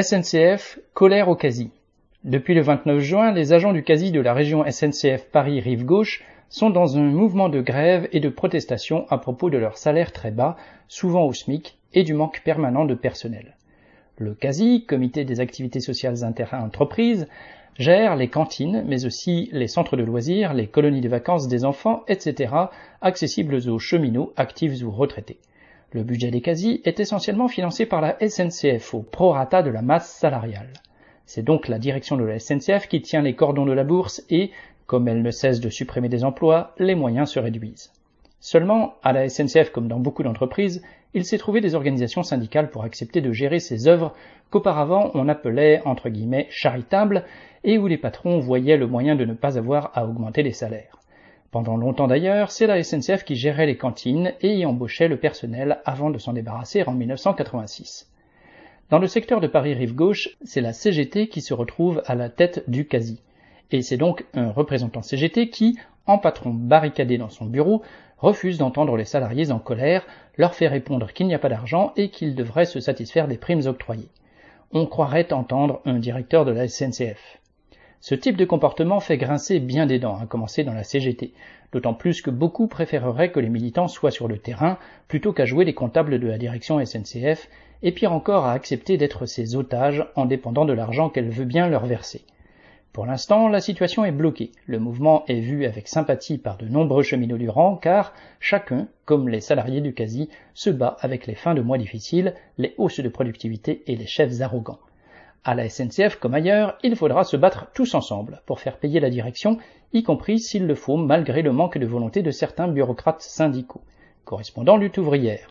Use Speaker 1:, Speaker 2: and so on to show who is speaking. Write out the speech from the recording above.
Speaker 1: SNCF, colère au quasi. Depuis le 29 juin, les agents du quasi de la région SNCF Paris-Rive Gauche sont dans un mouvement de grève et de protestation à propos de leur salaire très bas, souvent au SMIC, et du manque permanent de personnel. Le CASI, Comité des activités sociales inter-entreprises, gère les cantines, mais aussi les centres de loisirs, les colonies de vacances des enfants, etc., accessibles aux cheminots, actifs ou retraités. Le budget des CASI est essentiellement financé par la SNCF au prorata de la masse salariale. C'est donc la direction de la SNCF qui tient les cordons de la bourse et, comme elle ne cesse de supprimer des emplois, les moyens se réduisent. Seulement, à la SNCF comme dans beaucoup d'entreprises, il s'est trouvé des organisations syndicales pour accepter de gérer ces œuvres qu'auparavant on appelait entre guillemets charitables et où les patrons voyaient le moyen de ne pas avoir à augmenter les salaires. Pendant longtemps d'ailleurs, c'est la SNCF qui gérait les cantines et y embauchait le personnel avant de s'en débarrasser en 1986. Dans le secteur de Paris-Rive Gauche, c'est la CGT qui se retrouve à la tête du CASI. Et c'est donc un représentant CGT qui, en patron barricadé dans son bureau, refuse d'entendre les salariés en colère, leur fait répondre qu'il n'y a pas d'argent et qu'ils devraient se satisfaire des primes octroyées. On croirait entendre un directeur de la SNCF. Ce type de comportement fait grincer bien des dents, à commencer dans la CGT, d'autant plus que beaucoup préféreraient que les militants soient sur le terrain plutôt qu'à jouer les comptables de la direction SNCF et pire encore à accepter d'être ses otages en dépendant de l'argent qu'elle veut bien leur verser. Pour l'instant, la situation est bloquée. Le mouvement est vu avec sympathie par de nombreux cheminots du rang, car chacun, comme les salariés du quasi, se bat avec les fins de mois difficiles, les hausses de productivité et les chefs arrogants. À la SNCF comme ailleurs, il faudra se battre tous ensemble pour faire payer la direction, y compris s'il le faut malgré le manque de volonté de certains bureaucrates syndicaux. Correspondant lutte ouvrière.